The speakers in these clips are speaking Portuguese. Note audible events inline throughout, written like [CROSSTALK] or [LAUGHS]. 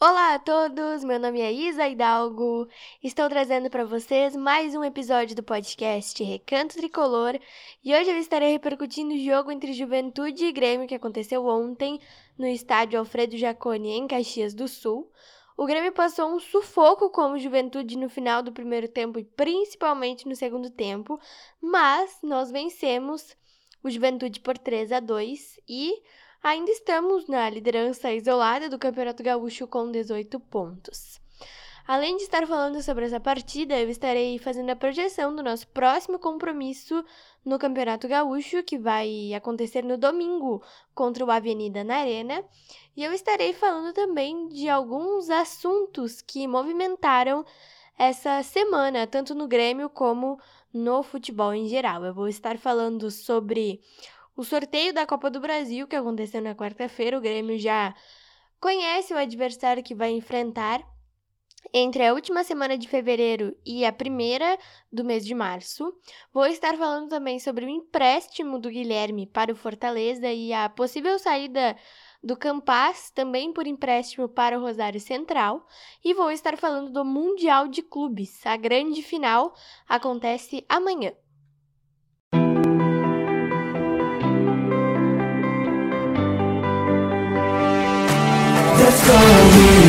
Olá a todos, meu nome é Isa Hidalgo. Estou trazendo para vocês mais um episódio do podcast Recanto Tricolor e hoje eu estarei repercutindo o jogo entre Juventude e Grêmio que aconteceu ontem no estádio Alfredo Jaconi em Caxias do Sul. O Grêmio passou um sufoco como Juventude no final do primeiro tempo e principalmente no segundo tempo, mas nós vencemos o Juventude por 3 a 2 e ainda estamos na liderança isolada do Campeonato Gaúcho com 18 pontos. Além de estar falando sobre essa partida, eu estarei fazendo a projeção do nosso próximo compromisso no Campeonato Gaúcho, que vai acontecer no domingo contra o Avenida na Arena, e eu estarei falando também de alguns assuntos que movimentaram essa semana, tanto no Grêmio como no futebol em geral. Eu vou estar falando sobre o sorteio da Copa do Brasil, que aconteceu na quarta-feira, o Grêmio já conhece o adversário que vai enfrentar entre a última semana de fevereiro e a primeira do mês de março. Vou estar falando também sobre o empréstimo do Guilherme para o Fortaleza e a possível saída do Campas, também por empréstimo para o Rosário Central, e vou estar falando do Mundial de Clubes. A grande final acontece amanhã.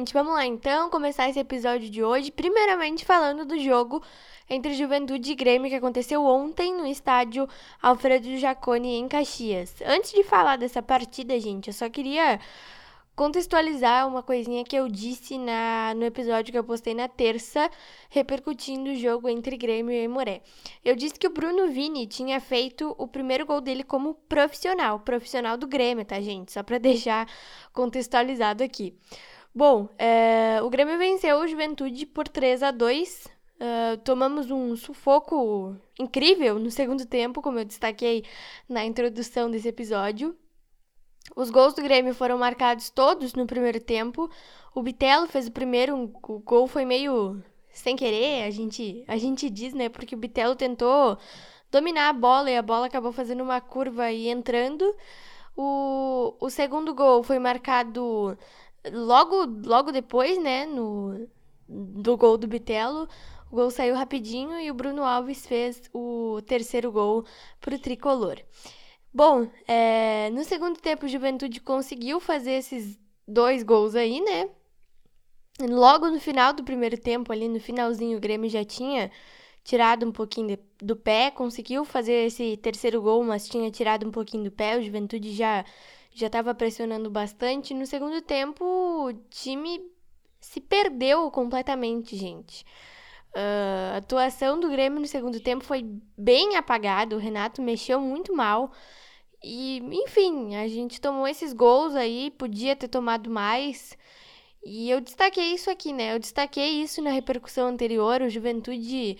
Gente, vamos lá então começar esse episódio de hoje. Primeiramente, falando do jogo entre Juventude e Grêmio que aconteceu ontem no estádio Alfredo Jaconi em Caxias. Antes de falar dessa partida, gente, eu só queria contextualizar uma coisinha que eu disse na, no episódio que eu postei na terça, repercutindo o jogo entre Grêmio e Moré. Eu disse que o Bruno Vini tinha feito o primeiro gol dele como profissional, profissional do Grêmio, tá, gente? Só para [LAUGHS] deixar contextualizado aqui. Bom, é, o Grêmio venceu o Juventude por 3 a 2 uh, é, Tomamos um sufoco incrível no segundo tempo, como eu destaquei na introdução desse episódio. Os gols do Grêmio foram marcados todos no primeiro tempo. O Bitelo fez o primeiro, o gol foi meio sem querer, a gente, a gente diz, né? Porque o Bitelo tentou dominar a bola e a bola acabou fazendo uma curva e entrando. O, o segundo gol foi marcado logo, logo depois, né, no, do gol do Bitelo, o gol saiu rapidinho e o Bruno Alves fez o terceiro gol para o tricolor. Bom, é, no segundo tempo, o Juventude conseguiu fazer esses dois gols aí, né? Logo no final do primeiro tempo, ali no finalzinho, o Grêmio já tinha tirado um pouquinho de, do pé, conseguiu fazer esse terceiro gol, mas tinha tirado um pouquinho do pé. O Juventude já já estava pressionando bastante. No segundo tempo, o time se perdeu completamente, gente. Uh, a atuação do Grêmio no segundo tempo foi bem apagada. O Renato mexeu muito mal. E, enfim, a gente tomou esses gols aí, podia ter tomado mais. E eu destaquei isso aqui, né? Eu destaquei isso na repercussão anterior. O Juventude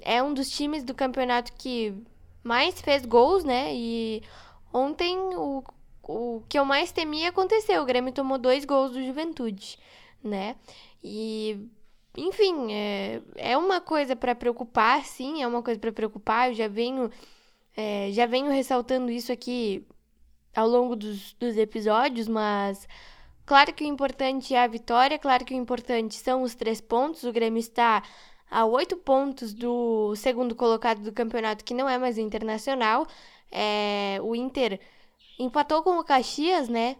é um dos times do campeonato que mais fez gols, né? E ontem o o que eu mais temia aconteceu. O Grêmio tomou dois gols do Juventude, né? E, enfim, é, é uma coisa para preocupar, sim, é uma coisa para preocupar. Eu já venho, é, já venho ressaltando isso aqui ao longo dos, dos episódios, mas claro que o importante é a vitória, claro que o importante são os três pontos. O Grêmio está a oito pontos do segundo colocado do campeonato, que não é mais Internacional. É, o Inter empatou com o Caxias, né?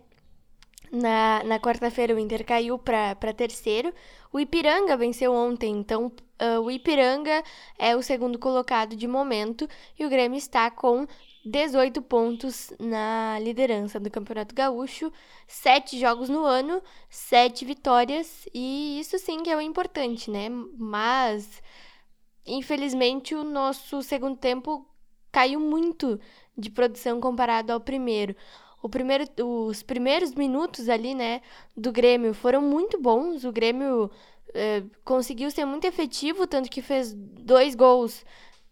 Na, na quarta-feira, o Inter caiu para terceiro. O Ipiranga venceu ontem, então uh, o Ipiranga é o segundo colocado de momento e o Grêmio está com 18 pontos na liderança do Campeonato Gaúcho, sete jogos no ano, sete vitórias, e isso sim que é o importante, né? Mas, infelizmente, o nosso segundo tempo caiu muito de produção comparado ao primeiro. O primeiro, os primeiros minutos ali, né, do Grêmio foram muito bons. O Grêmio é, conseguiu ser muito efetivo, tanto que fez dois gols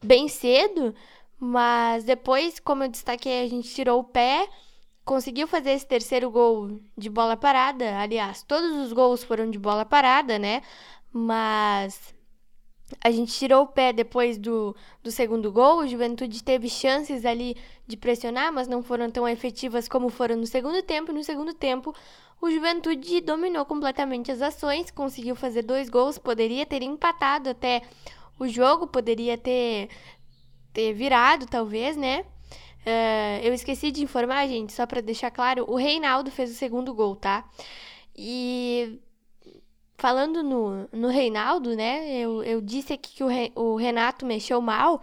bem cedo. Mas depois, como eu destaquei, a gente tirou o pé, conseguiu fazer esse terceiro gol de bola parada. Aliás, todos os gols foram de bola parada, né? Mas a gente tirou o pé depois do, do segundo gol. O Juventude teve chances ali de pressionar, mas não foram tão efetivas como foram no segundo tempo. No segundo tempo, o Juventude dominou completamente as ações, conseguiu fazer dois gols, poderia ter empatado até o jogo, poderia ter, ter virado, talvez, né? Uh, eu esqueci de informar, gente, só para deixar claro, o Reinaldo fez o segundo gol, tá? E falando no, no Reinaldo, né? Eu, eu disse aqui que o, Re, o Renato mexeu mal.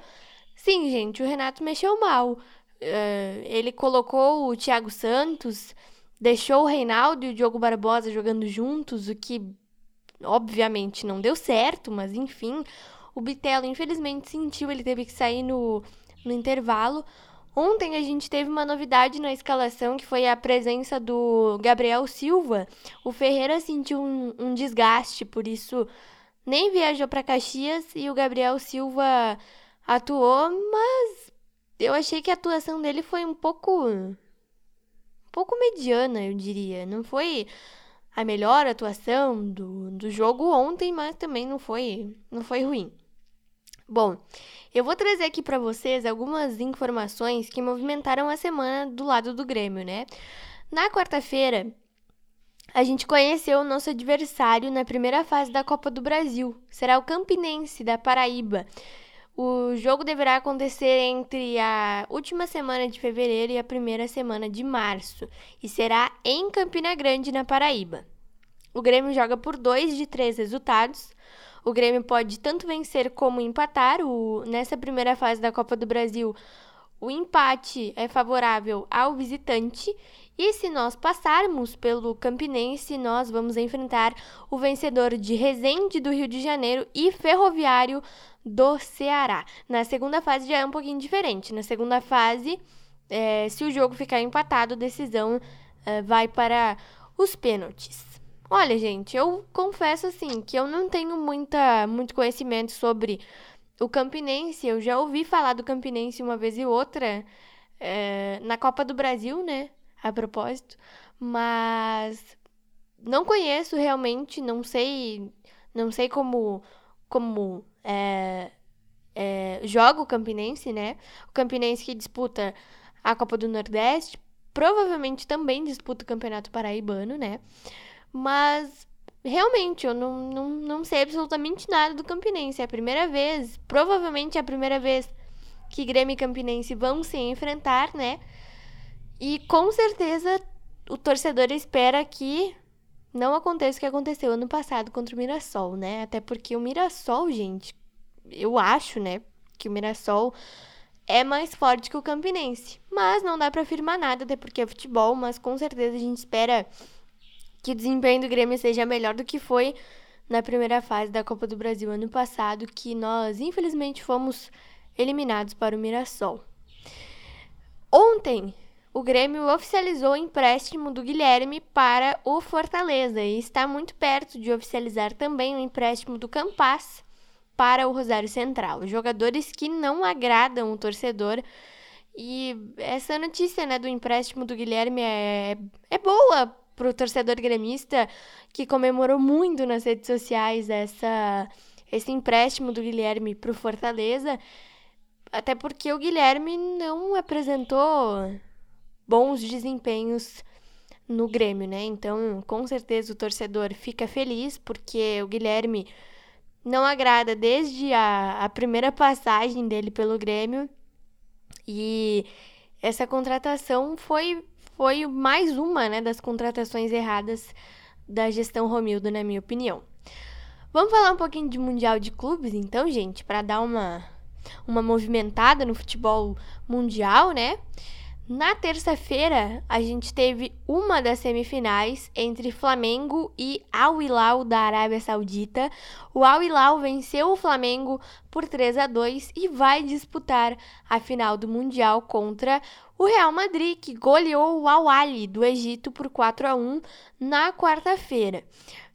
Sim, gente, o Renato mexeu mal. Uh, ele colocou o Thiago Santos, deixou o Reinaldo e o Diogo Barbosa jogando juntos, o que obviamente não deu certo, mas enfim. O Bitelo, infelizmente, sentiu, ele teve que sair no, no intervalo. Ontem a gente teve uma novidade na escalação, que foi a presença do Gabriel Silva. O Ferreira sentiu um, um desgaste, por isso nem viajou para Caxias e o Gabriel Silva atuou, mas eu achei que a atuação dele foi um pouco um pouco mediana, eu diria. Não foi a melhor atuação do, do jogo ontem, mas também não foi não foi ruim. Bom, eu vou trazer aqui para vocês algumas informações que movimentaram a semana do lado do Grêmio, né? Na quarta-feira, a gente conheceu o nosso adversário na primeira fase da Copa do Brasil. Será o Campinense da Paraíba. O jogo deverá acontecer entre a última semana de fevereiro e a primeira semana de março e será em Campina Grande, na Paraíba. O Grêmio joga por dois de três resultados. O Grêmio pode tanto vencer como empatar. O, nessa primeira fase da Copa do Brasil, o empate é favorável ao visitante. E se nós passarmos pelo Campinense, nós vamos enfrentar o vencedor de Resende do Rio de Janeiro e Ferroviário do Ceará. Na segunda fase já é um pouquinho diferente. Na segunda fase, é, se o jogo ficar empatado, a decisão é, vai para os pênaltis. Olha, gente, eu confesso assim que eu não tenho muita, muito conhecimento sobre o Campinense. Eu já ouvi falar do Campinense uma vez e outra é, na Copa do Brasil, né? A propósito. Mas não conheço realmente, não sei, não sei como, como é, é, joga o Campinense, né? O Campinense que disputa a Copa do Nordeste, provavelmente também disputa o Campeonato Paraibano, né? Mas realmente eu não, não, não sei absolutamente nada do Campinense. É a primeira vez, provavelmente é a primeira vez que Grêmio e Campinense vão se enfrentar, né? E com certeza o torcedor espera que não aconteça o que aconteceu ano passado contra o Mirassol, né? Até porque o Mirassol, gente, eu acho, né, que o Mirassol é mais forte que o Campinense. Mas não dá para afirmar nada, até porque é futebol, mas com certeza a gente espera que o desempenho do Grêmio seja melhor do que foi na primeira fase da Copa do Brasil ano passado, que nós infelizmente fomos eliminados para o Mirassol. Ontem, o Grêmio oficializou o empréstimo do Guilherme para o Fortaleza e está muito perto de oficializar também o empréstimo do Campas para o Rosário Central. Jogadores que não agradam o torcedor. E essa notícia né, do empréstimo do Guilherme é, é boa pro torcedor gremista que comemorou muito nas redes sociais essa, esse empréstimo do Guilherme pro Fortaleza. Até porque o Guilherme não apresentou bons desempenhos no Grêmio, né? Então, com certeza o torcedor fica feliz porque o Guilherme não agrada desde a, a primeira passagem dele pelo Grêmio. E essa contratação foi foi mais uma né, das contratações erradas da gestão Romildo, na minha opinião. Vamos falar um pouquinho de Mundial de Clubes, então, gente, para dar uma, uma movimentada no futebol mundial, né? Na terça-feira, a gente teve uma das semifinais entre Flamengo e Al Hilal da Arábia Saudita. O Al Hilal venceu o Flamengo por 3 a 2 e vai disputar a final do Mundial contra o Real Madrid, que goleou o Al Ahly do Egito por 4 a 1 na quarta-feira.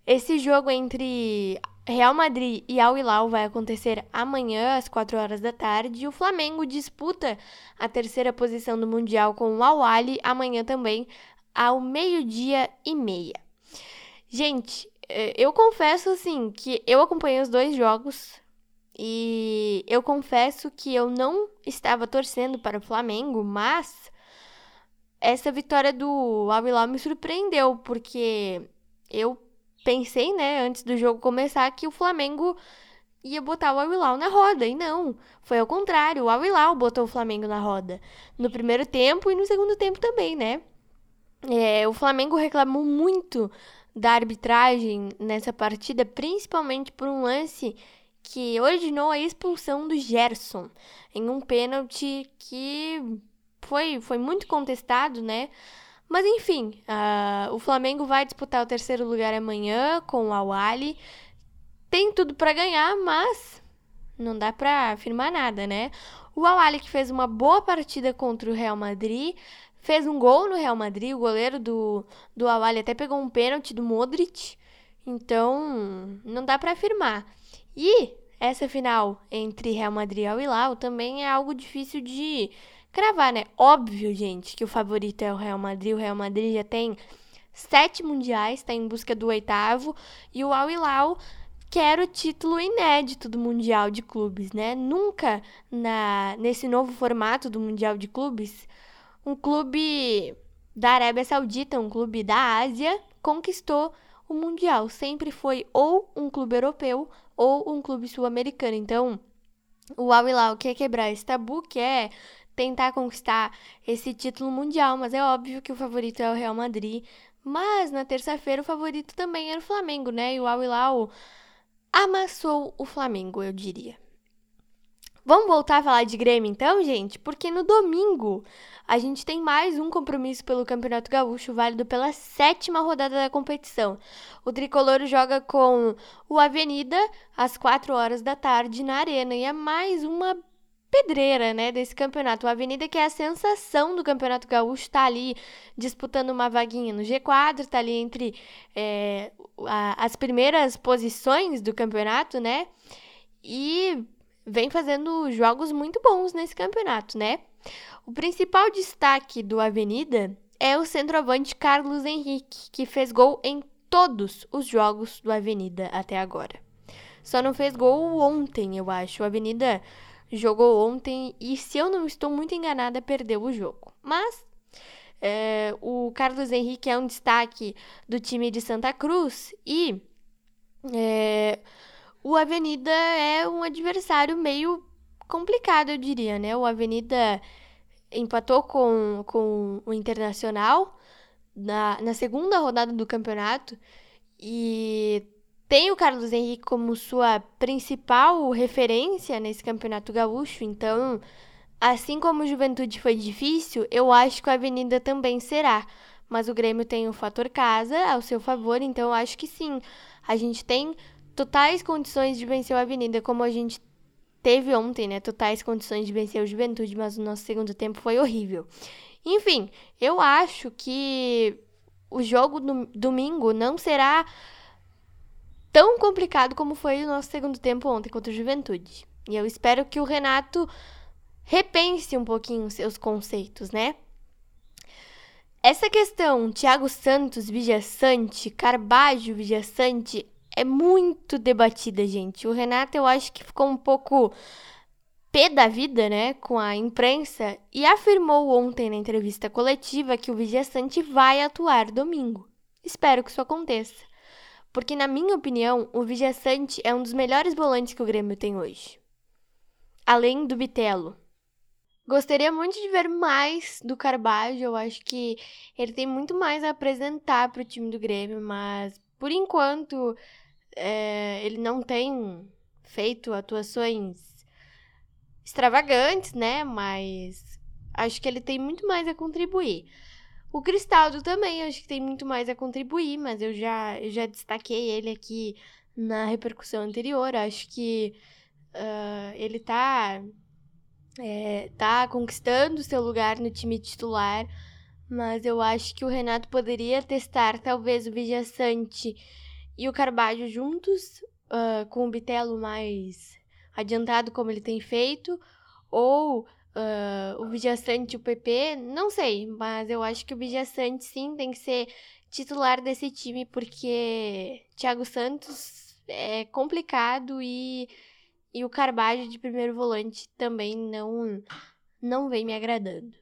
Esse jogo entre Real Madrid e Al Hilal vai acontecer amanhã às 4 horas da tarde e o Flamengo disputa a terceira posição do Mundial com o Al Ahly amanhã também ao meio-dia e meia. Gente, eh, eu confesso assim que eu acompanhei os dois jogos e eu confesso que eu não estava torcendo para o Flamengo, mas essa vitória do Al Hilal me surpreendeu porque eu pensei, né, antes do jogo começar, que o Flamengo ia botar o Al na roda. E não, foi ao contrário. O Al botou o Flamengo na roda. No primeiro tempo e no segundo tempo também, né? É, o Flamengo reclamou muito da arbitragem nessa partida, principalmente por um lance que originou a expulsão do Gerson em um pênalti que foi, foi muito contestado, né? Mas enfim, uh, o Flamengo vai disputar o terceiro lugar amanhã com o Awali. Tem tudo para ganhar, mas não dá para afirmar nada, né? O Awali que fez uma boa partida contra o Real Madrid, fez um gol no Real Madrid, o goleiro do, do Awali até pegou um pênalti do Modric. Então, não dá para afirmar. E essa final entre Real Madrid e Al Hilal também é algo difícil de cravar, né? Óbvio, gente, que o favorito é o Real Madrid. O Real Madrid já tem sete mundiais, está em busca do oitavo. E o Al Hilal quer o título inédito do Mundial de Clubes, né? Nunca na, nesse novo formato do Mundial de Clubes, um clube da Arábia Saudita, um clube da Ásia, conquistou o Mundial. Sempre foi ou um clube europeu ou um clube sul-americano. Então, o Al Hilal quer quebrar esse tabu, quer tentar conquistar esse título mundial, mas é óbvio que o favorito é o Real Madrid. Mas na terça-feira o favorito também era o Flamengo, né? E o Al amassou o Flamengo, eu diria. Vamos voltar a falar de Grêmio então, gente? Porque no domingo a gente tem mais um compromisso pelo Campeonato Gaúcho, válido pela sétima rodada da competição. O tricolor joga com o Avenida às 4 horas da tarde na Arena e é mais uma pedreira, né, desse campeonato. O Avenida, que é a sensação do Campeonato Gaúcho, está ali disputando uma vaguinha no G4, está ali entre é, a, as primeiras posições do campeonato, né? E vem fazendo jogos muito bons nesse campeonato, né? O principal destaque do Avenida é o centroavante Carlos Henrique, que fez gol em todos os jogos do Avenida até agora. Só não fez gol ontem, eu acho. O Avenida jogou ontem e, se eu não estou muito enganada, perdeu o jogo. Mas é, o Carlos Henrique é um destaque do time de Santa Cruz e é, o Avenida é um adversário meio complicado, eu diria, né? O Avenida empatou com, com o Internacional na, na segunda rodada do campeonato e tem o Carlos Henrique como sua principal referência nesse campeonato gaúcho, então, assim como o Juventude foi difícil, eu acho que a Avenida também será. Mas o Grêmio tem o fator casa ao seu favor, então eu acho que sim. A gente tem totais condições de vencer a Avenida, como a gente teve ontem, né? Totais condições de vencer o Juventude, mas o nosso segundo tempo foi horrível. Enfim, eu acho que o jogo do domingo não será tão complicado como foi o nosso segundo tempo ontem contra o Juventude. E eu espero que o Renato repense um pouquinho seus conceitos, né? Essa questão Thiago Santos, Vijaçante, Carbajo, Vijaçante é muito debatida, gente. O Renato eu acho que ficou um pouco pé da vida, né, com a imprensa e afirmou ontem na entrevista coletiva que o Vijaçante vai atuar domingo. Espero que isso aconteça porque, na minha opinião, o Vijaçante é um dos melhores volantes que o Grêmio tem hoje. Além do Bitelo. Gostaria muito de ver mais do Carbajo. Eu acho que ele tem muito mais a apresentar para o time do Grêmio, mas por enquanto é, ele não tem feito atuações extravagantes, né? Mas acho que ele tem muito mais a contribuir. O Cristaldo também acho que tem muito mais a contribuir, mas eu já, eu já destaquei ele aqui na repercussão anterior. Acho que uh, ele tá, é, tá conquistando seu lugar no time titular, mas eu acho que o Renato poderia testar talvez o Vijaçante e o Carvalho juntos, uh, com o Bitelo mais adiantado como ele tem feito, ou uh, o Vijaçante e o PP, não sei, mas eu acho que o Vijaçante sim tem que ser titular desse time, porque Thiago Santos é complicado e, e o Carvalho de primeiro volante também não, não vem me agradando.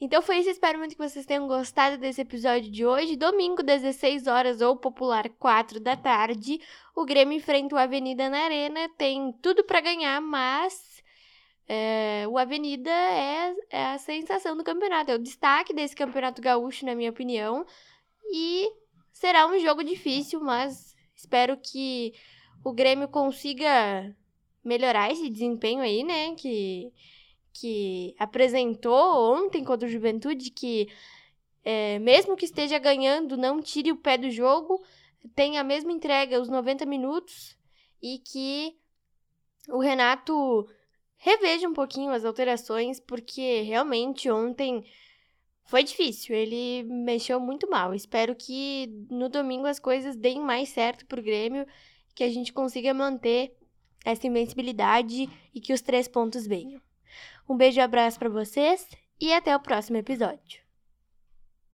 Então foi isso, espero muito que vocês tenham gostado desse episódio de hoje. Domingo, 16 horas ou popular 4 da tarde, o Grêmio enfrenta o Avenida na Arena, tem tudo para ganhar, mas é, o Avenida é, é a sensação do campeonato, é o destaque desse campeonato gaúcho, na minha opinião. E será um jogo difícil, mas espero que o Grêmio consiga melhorar esse desempenho aí, né? Que, que apresentou ontem contra o Juventude, que é, mesmo que esteja ganhando, não tire o pé do jogo, tenha a mesma entrega os 90 minutos e que o Renato reveja um pouquinho as alterações, porque realmente ontem foi difícil. Ele mexeu muito mal. Espero que no domingo as coisas deem mais certo pro Grêmio, que a gente consiga manter essa invencibilidade e que os três pontos venham. Um beijo e abraço para vocês e até o próximo episódio.